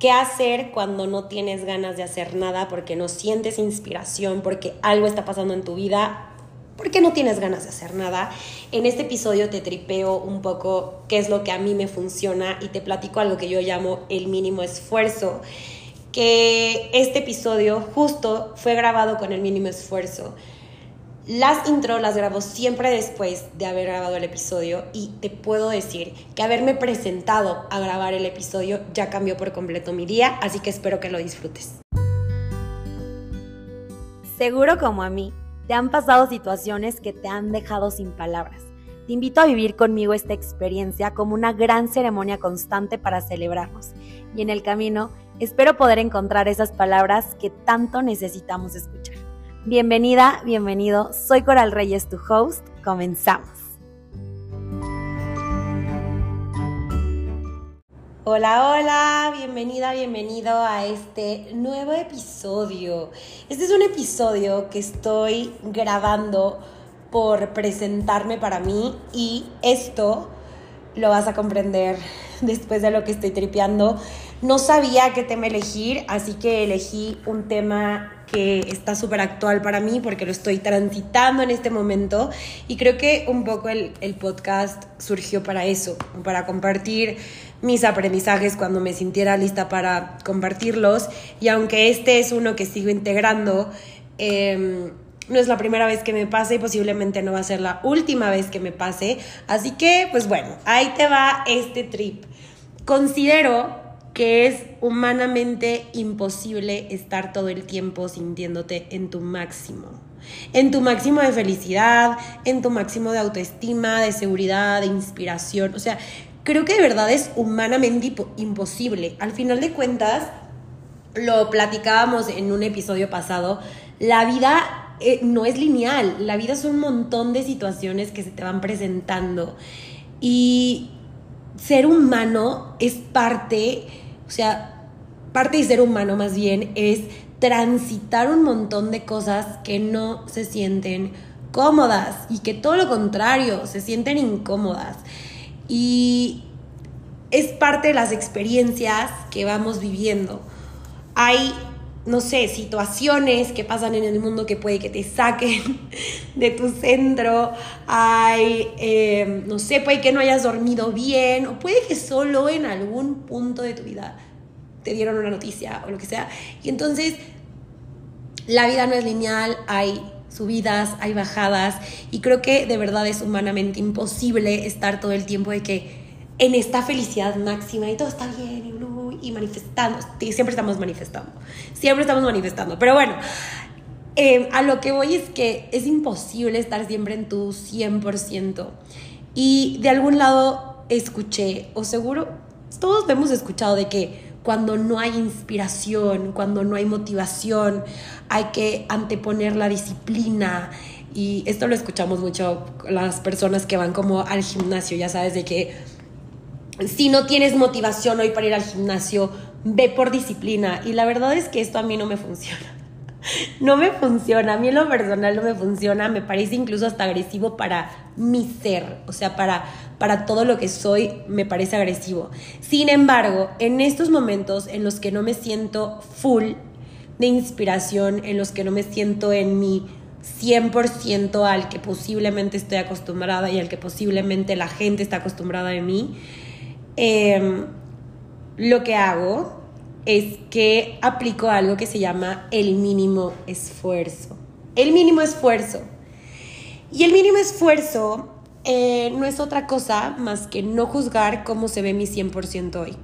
qué hacer cuando no tienes ganas de hacer nada, porque no sientes inspiración, porque algo está pasando en tu vida, porque no tienes ganas de hacer nada. En este episodio te tripeo un poco qué es lo que a mí me funciona y te platico algo que yo llamo el mínimo esfuerzo, que este episodio justo fue grabado con el mínimo esfuerzo. Las intro las grabo siempre después de haber grabado el episodio y te puedo decir que haberme presentado a grabar el episodio ya cambió por completo mi día, así que espero que lo disfrutes. Seguro como a mí, te han pasado situaciones que te han dejado sin palabras. Te invito a vivir conmigo esta experiencia como una gran ceremonia constante para celebrarnos y en el camino espero poder encontrar esas palabras que tanto necesitamos escuchar. Bienvenida, bienvenido. Soy Coral Reyes, tu host. Comenzamos. Hola, hola, bienvenida, bienvenido a este nuevo episodio. Este es un episodio que estoy grabando por presentarme para mí y esto lo vas a comprender después de lo que estoy tripeando. No sabía qué tema elegir, así que elegí un tema que está súper actual para mí porque lo estoy transitando en este momento. Y creo que un poco el, el, podcast surgió para eso, para compartir mis aprendizajes cuando me sintiera lista para compartirlos. Y aunque este es uno que sigo integrando, eh, no es la primera vez que me pase y posiblemente no va a ser la última vez que me pase, así que pues bueno, ahí te va este trip. Considero que es humanamente imposible estar todo el tiempo sintiéndote en tu máximo. En tu máximo de felicidad, en tu máximo de autoestima, de seguridad, de inspiración. O sea, creo que de verdad es humanamente imposible. Al final de cuentas, lo platicábamos en un episodio pasado, la vida eh, no es lineal, la vida es un montón de situaciones que se te van presentando. Y ser humano es parte, o sea, parte de ser humano más bien es transitar un montón de cosas que no se sienten cómodas y que todo lo contrario, se sienten incómodas. Y es parte de las experiencias que vamos viviendo. Hay no sé, situaciones que pasan en el mundo que puede que te saquen de tu centro, hay, eh, no sé, puede que no hayas dormido bien, o puede que solo en algún punto de tu vida te dieron una noticia o lo que sea. Y entonces, la vida no es lineal, hay subidas, hay bajadas, y creo que de verdad es humanamente imposible estar todo el tiempo de que en esta felicidad máxima y todo está bien y manifestando. Siempre estamos manifestando. Siempre estamos manifestando. Pero bueno, eh, a lo que voy es que es imposible estar siempre en tu 100%. Y de algún lado escuché, o seguro, todos hemos escuchado de que cuando no hay inspiración, cuando no hay motivación, hay que anteponer la disciplina. Y esto lo escuchamos mucho las personas que van como al gimnasio, ya sabes, de que si no tienes motivación hoy para ir al gimnasio, ve por disciplina. Y la verdad es que esto a mí no me funciona. No me funciona, a mí en lo personal no me funciona, me parece incluso hasta agresivo para mi ser, o sea, para, para todo lo que soy me parece agresivo. Sin embargo, en estos momentos en los que no me siento full de inspiración, en los que no me siento en mi 100% al que posiblemente estoy acostumbrada y al que posiblemente la gente está acostumbrada de mí, Em, lo que hago es que aplico algo que se llama el mínimo esfuerzo. El mínimo esfuerzo. Y el mínimo esfuerzo eh, no es otra cosa más que no juzgar cómo se ve mi 100% hoy.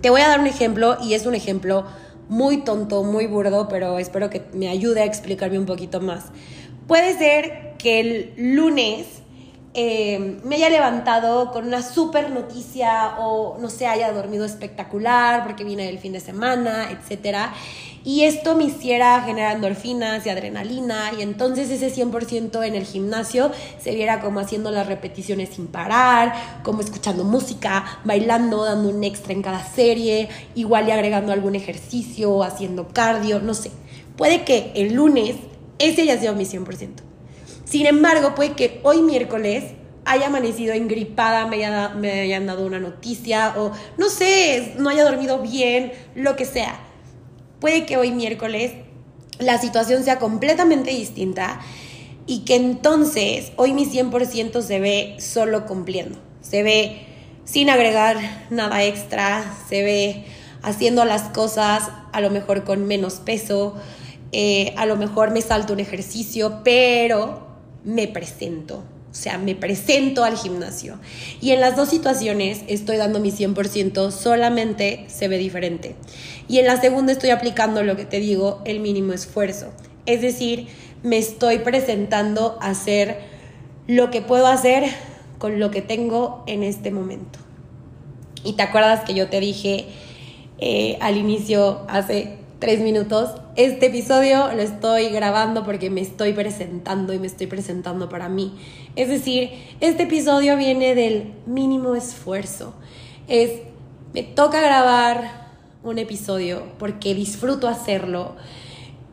Te voy a dar un ejemplo y es un ejemplo muy tonto, muy burdo, pero espero que me ayude a explicarme un poquito más. Puede ser que el lunes eh, me haya levantado con una super noticia o no sé, haya dormido espectacular porque viene el fin de semana, etc. Y esto me hiciera generar endorfinas y adrenalina y entonces ese 100% en el gimnasio se viera como haciendo las repeticiones sin parar, como escuchando música, bailando, dando un extra en cada serie, igual y agregando algún ejercicio, haciendo cardio, no sé. Puede que el lunes ese haya sido mi 100%. Sin embargo, puede que hoy miércoles haya amanecido engripada, me, me hayan dado una noticia o no sé, no haya dormido bien, lo que sea. Puede que hoy miércoles la situación sea completamente distinta y que entonces hoy mi 100% se ve solo cumpliendo, se ve sin agregar nada extra, se ve haciendo las cosas a lo mejor con menos peso, eh, a lo mejor me salto un ejercicio, pero me presento. O sea, me presento al gimnasio. Y en las dos situaciones estoy dando mi 100%, solamente se ve diferente. Y en la segunda estoy aplicando lo que te digo, el mínimo esfuerzo. Es decir, me estoy presentando a hacer lo que puedo hacer con lo que tengo en este momento. Y te acuerdas que yo te dije eh, al inicio, hace tres minutos, este episodio lo estoy grabando porque me estoy presentando y me estoy presentando para mí. Es decir, este episodio viene del mínimo esfuerzo. Es, me toca grabar un episodio porque disfruto hacerlo.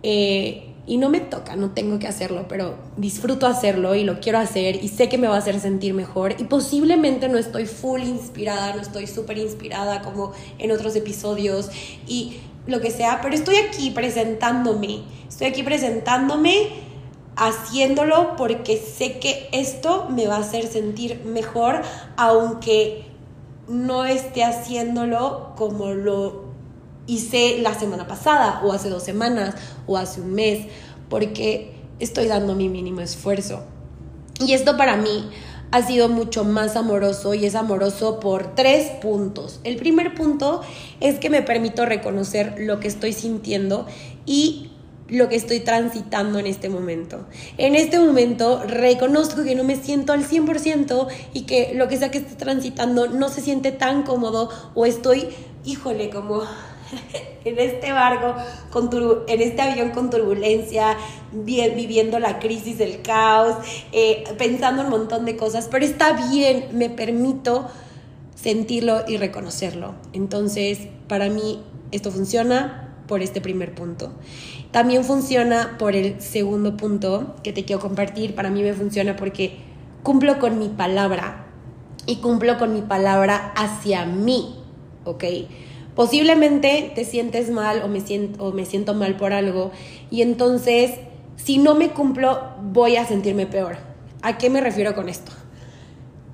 Eh, y no me toca, no tengo que hacerlo, pero disfruto hacerlo y lo quiero hacer y sé que me va a hacer sentir mejor y posiblemente no estoy full inspirada, no estoy súper inspirada como en otros episodios y lo que sea, pero estoy aquí presentándome, estoy aquí presentándome, haciéndolo porque sé que esto me va a hacer sentir mejor, aunque no esté haciéndolo como lo hice la semana pasada o hace dos semanas o hace un mes, porque estoy dando mi mínimo esfuerzo. Y esto para mí ha sido mucho más amoroso y es amoroso por tres puntos. El primer punto es que me permito reconocer lo que estoy sintiendo y lo que estoy transitando en este momento. En este momento reconozco que no me siento al 100% y que lo que sea que esté transitando no se siente tan cómodo o estoy, híjole, como en este barco, con en este avión con turbulencia, viviendo la crisis, el caos, eh, pensando un montón de cosas, pero está bien, me permito sentirlo y reconocerlo. Entonces, para mí, esto funciona por este primer punto. También funciona por el segundo punto que te quiero compartir. Para mí me funciona porque cumplo con mi palabra y cumplo con mi palabra hacia mí, ¿ok? Posiblemente te sientes mal o me, siento, o me siento mal por algo y entonces si no me cumplo voy a sentirme peor. ¿A qué me refiero con esto?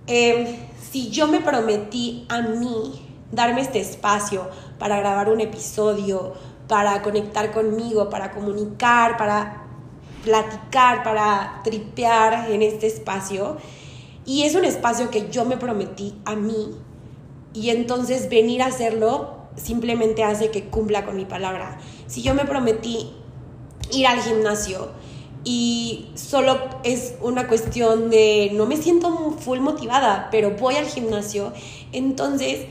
Em, si yo me prometí a mí darme este espacio para grabar un episodio, para conectar conmigo, para comunicar, para platicar, para tripear en este espacio, y es un espacio que yo me prometí a mí, y entonces venir a hacerlo simplemente hace que cumpla con mi palabra. Si yo me prometí ir al gimnasio y solo es una cuestión de no me siento full motivada, pero voy al gimnasio, entonces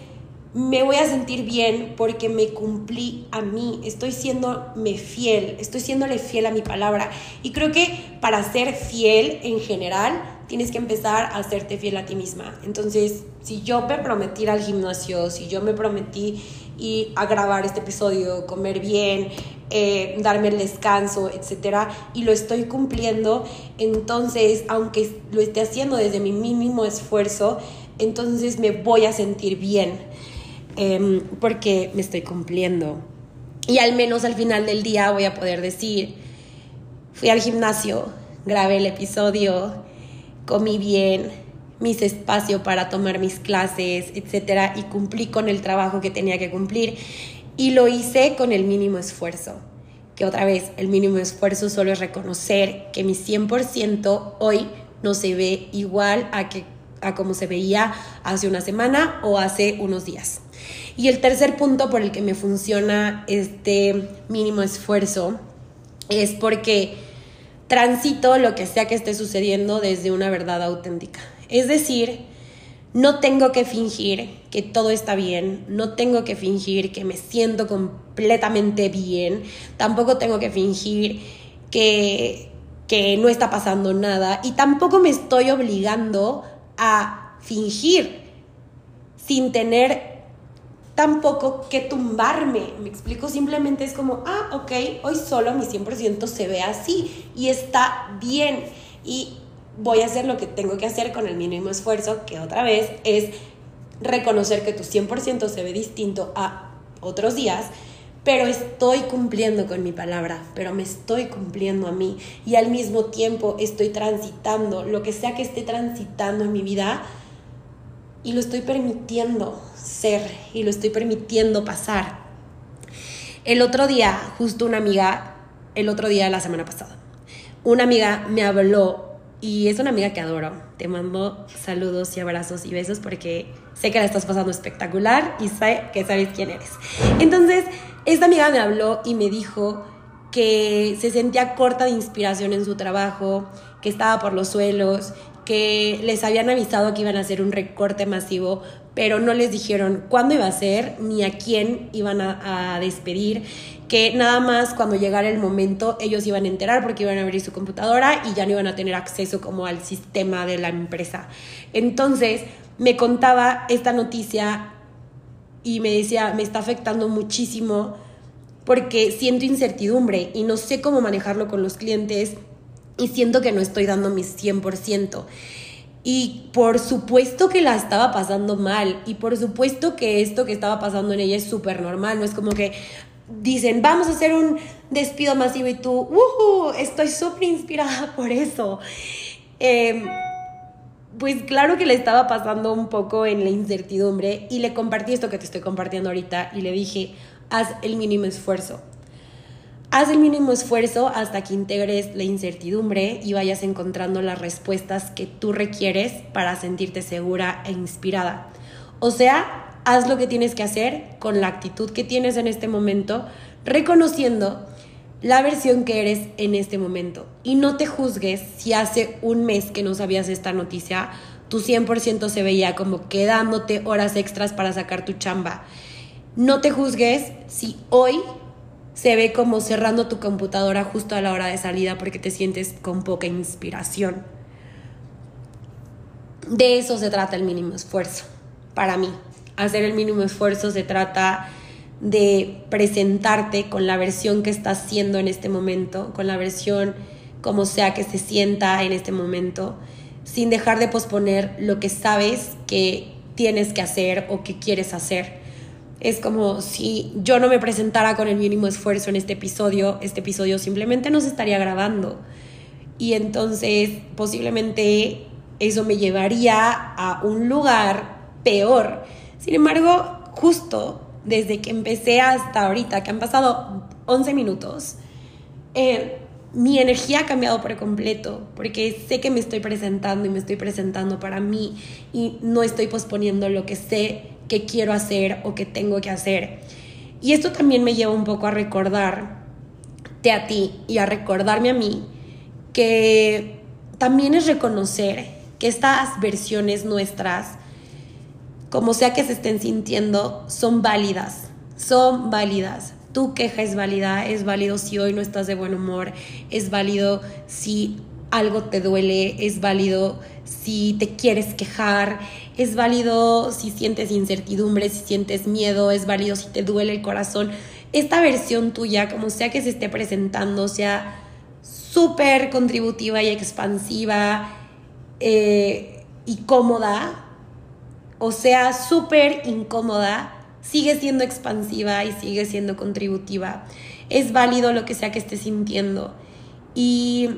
me voy a sentir bien porque me cumplí a mí, estoy siéndome fiel, estoy siéndole fiel a mi palabra. Y creo que para ser fiel en general, tienes que empezar a hacerte fiel a ti misma. Entonces, si yo me prometí ir al gimnasio, si yo me prometí ir a grabar este episodio, comer bien, eh, darme el descanso, etcétera, y lo estoy cumpliendo, entonces, aunque lo esté haciendo desde mi mínimo esfuerzo, entonces me voy a sentir bien em, porque me estoy cumpliendo. Y al menos al final del día voy a poder decir, fui al gimnasio, grabé el episodio, comí bien, mis espacios para tomar mis clases, etcétera, y cumplí con el trabajo que tenía que cumplir. Y lo hice con el mínimo esfuerzo. Que otra vez, el mínimo esfuerzo solo es reconocer que mi 100% hoy no se ve igual a, que, a como se veía hace una semana o hace unos días. Y el tercer punto por el que me funciona este mínimo esfuerzo es porque transito lo que sea que esté sucediendo desde una verdad auténtica. Es decir, no tengo que fingir que todo está bien, no tengo que fingir que me siento completamente bien, tampoco tengo que fingir que, que no está pasando nada y tampoco me estoy obligando a fingir sin tener tampoco que tumbarme. Me explico, simplemente es como, ah, ok, hoy solo mi 100% se ve así y está bien. Y voy a hacer lo que tengo que hacer con el mínimo esfuerzo, que otra vez es reconocer que tu 100% se ve distinto a otros días, pero estoy cumpliendo con mi palabra, pero me estoy cumpliendo a mí y al mismo tiempo estoy transitando lo que sea que esté transitando en mi vida y lo estoy permitiendo ser y lo estoy permitiendo pasar. El otro día, justo una amiga, el otro día de la semana pasada, una amiga me habló y es una amiga que adoro. Te mando saludos y abrazos y besos porque sé que la estás pasando espectacular y sé que sabes quién eres. Entonces, esta amiga me habló y me dijo que se sentía corta de inspiración en su trabajo, que estaba por los suelos, que les habían avisado que iban a hacer un recorte masivo, pero no les dijeron cuándo iba a ser ni a quién iban a, despedir que nada más cuando llegara el momento ellos iban a enterar porque iban a abrir su computadora y ya no iban a tener acceso como al sistema de la empresa. Entonces me contaba esta noticia y me decía, me está afectando muchísimo porque siento incertidumbre y no sé cómo manejarlo con los clientes y siento que no estoy dando mi 100%. Y por supuesto que la estaba pasando mal. Y por supuesto que esto que estaba pasando en ella es súper normal. No es como que, dicen, vamos a hacer un despido masivo y tú, ¡uh! Estoy súper inspirada por eso. Em, pues claro que le estaba pasando un poco en la incertidumbre y le compartí esto que te estoy compartiendo ahorita y le dije, haz el mínimo esfuerzo. Haz el mínimo esfuerzo hasta que integres la incertidumbre y vayas encontrando las respuestas que tú requieres para sentirte segura e inspirada. O sea, haz lo que tienes que hacer con la actitud que tienes en este momento, reconociendo la versión que eres en este momento. Y no te juzgues si hace un mes que no sabías esta noticia, tu 100% se veía como quedándote horas extras para sacar tu chamba. No te juzgues si hoy se ve como cerrando tu computadora justo a la hora de salida porque te sientes con poca inspiración. De eso se trata el mínimo esfuerzo, para mí hacer el mínimo esfuerzo se trata de presentarte con la versión que estás siendo en este momento, con la versión como sea que se sienta en este momento, sin dejar de posponer lo que sabes que tienes que hacer o que quieres hacer. Es como si yo no me presentara con el mínimo esfuerzo en este episodio, este episodio simplemente no se estaría grabando. Y entonces posiblemente eso me llevaría a un lugar peor sin embargo, justo desde que empecé hasta ahorita, que han pasado 11 minutos, eh, mi energía ha cambiado por completo, porque sé que me estoy presentando y me estoy presentando para mí y no estoy posponiendo lo que sé que quiero hacer o que tengo que hacer. Y esto también me lleva un poco a recordarte a ti y a recordarme a mí que también es reconocer que estas versiones nuestras como sea que se estén sintiendo, son válidas, son válidas. Tu queja es válida, es válido si hoy no estás de buen humor, es válido si algo te duele, es válido si te quieres quejar, es válido si sientes incertidumbre, si sientes miedo, es válido si te duele el corazón. Esta versión tuya, como sea que se esté presentando, sea súper contributiva y expansiva eh, y cómoda, o sea súper incómoda, sigue siendo expansiva y sigue siendo contributiva. Es válido lo que sea que estés sintiendo. Y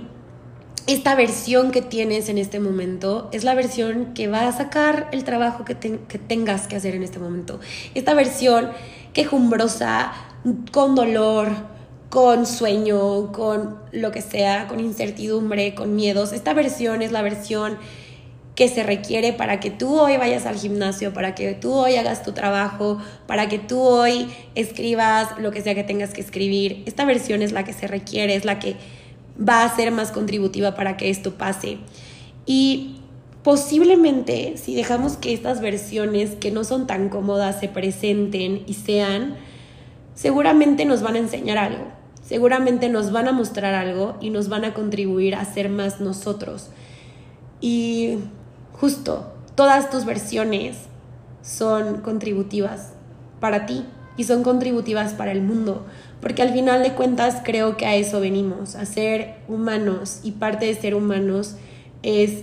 esta versión que tienes en este momento es la versión que va a sacar el trabajo que, tengas que hacer en este momento. Esta versión quejumbrosa, con dolor, con sueño, con lo que sea, con incertidumbre, con miedos. Esta versión es la versión que se requiere para que tú hoy vayas al gimnasio, para que tú hoy hagas tu trabajo, para que tú hoy escribas lo que sea que tengas que escribir. Esta versión es la que se requiere, es la que va a ser más contributiva para que esto pase. Y posiblemente si dejamos que estas versiones que no son tan cómodas se presenten y sean, seguramente nos van a enseñar algo, seguramente nos van a mostrar algo y nos van a contribuir a ser más nosotros. Y justo todas tus versiones son contributivas para ti y son contributivas para el mundo, porque al final de cuentas creo que a eso venimos, a ser humanos y parte de ser humanos es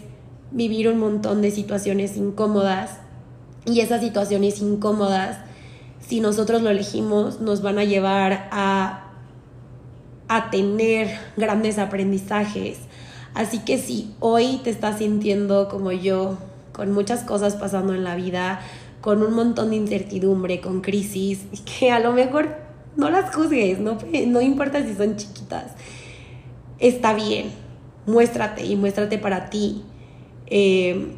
vivir un montón de situaciones incómodas y esas situaciones incómodas, si nosotros lo elegimos, nos van a llevar a, a tener grandes aprendizajes. Así que si hoy te estás sintiendo como yo, con muchas cosas pasando en la vida, con un montón de incertidumbre, con crisis, que a lo mejor no las juzgues, no, no importa si son chiquitas, está bien, muéstrate y muéstrate para ti. Eh,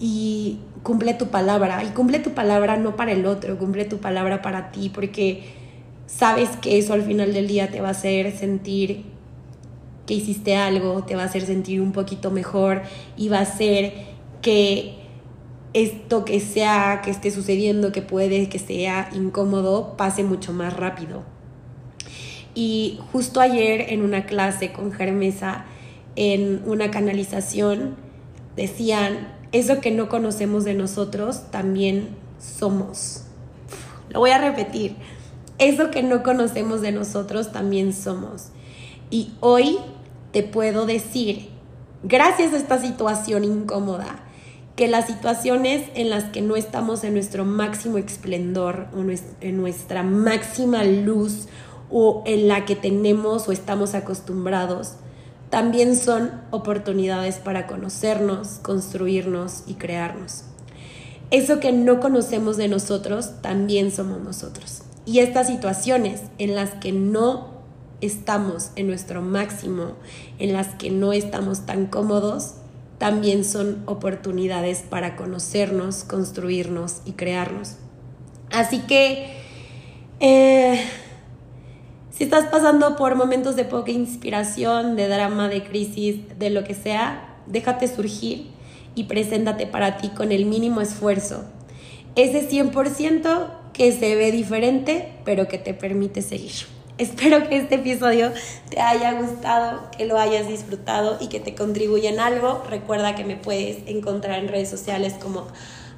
y cumple tu palabra. Y cumple tu palabra no para el otro, cumple tu palabra para ti, porque sabes que eso al final del día te va a hacer sentir que hiciste algo, te va a hacer sentir un poquito mejor y va a hacer que esto que sea, que esté sucediendo, que puede que sea incómodo, pase mucho más rápido. Y justo ayer en una clase con Germesa, en una canalización, decían, eso que no conocemos de nosotros, también somos. Lo voy a repetir, eso que no conocemos de nosotros, también somos. Y hoy te puedo decir, gracias a esta situación incómoda, que las situaciones en las que no estamos en nuestro máximo esplendor o en nuestra máxima luz o en la que tenemos o estamos acostumbrados, también son oportunidades para conocernos, construirnos y crearnos. Eso que no conocemos de nosotros, también somos nosotros. Y estas situaciones en las que no estamos en nuestro máximo, en las que no estamos tan cómodos, también son oportunidades para conocernos, construirnos y crearnos. Así que eh, si estás pasando por momentos de poca inspiración, de drama, de crisis, de lo que sea, déjate surgir y preséntate para ti con el mínimo esfuerzo. Ese 100% que se ve diferente, pero que te permite seguir. Espero que este episodio te haya gustado, que lo hayas disfrutado y que te contribuya en algo. Recuerda que me puedes encontrar en redes sociales como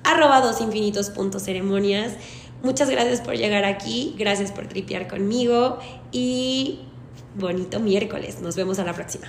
arroba dosinfinitos.ceremonias. Muchas gracias por llegar aquí, gracias por tripear conmigo y bonito miércoles. Nos vemos a la próxima.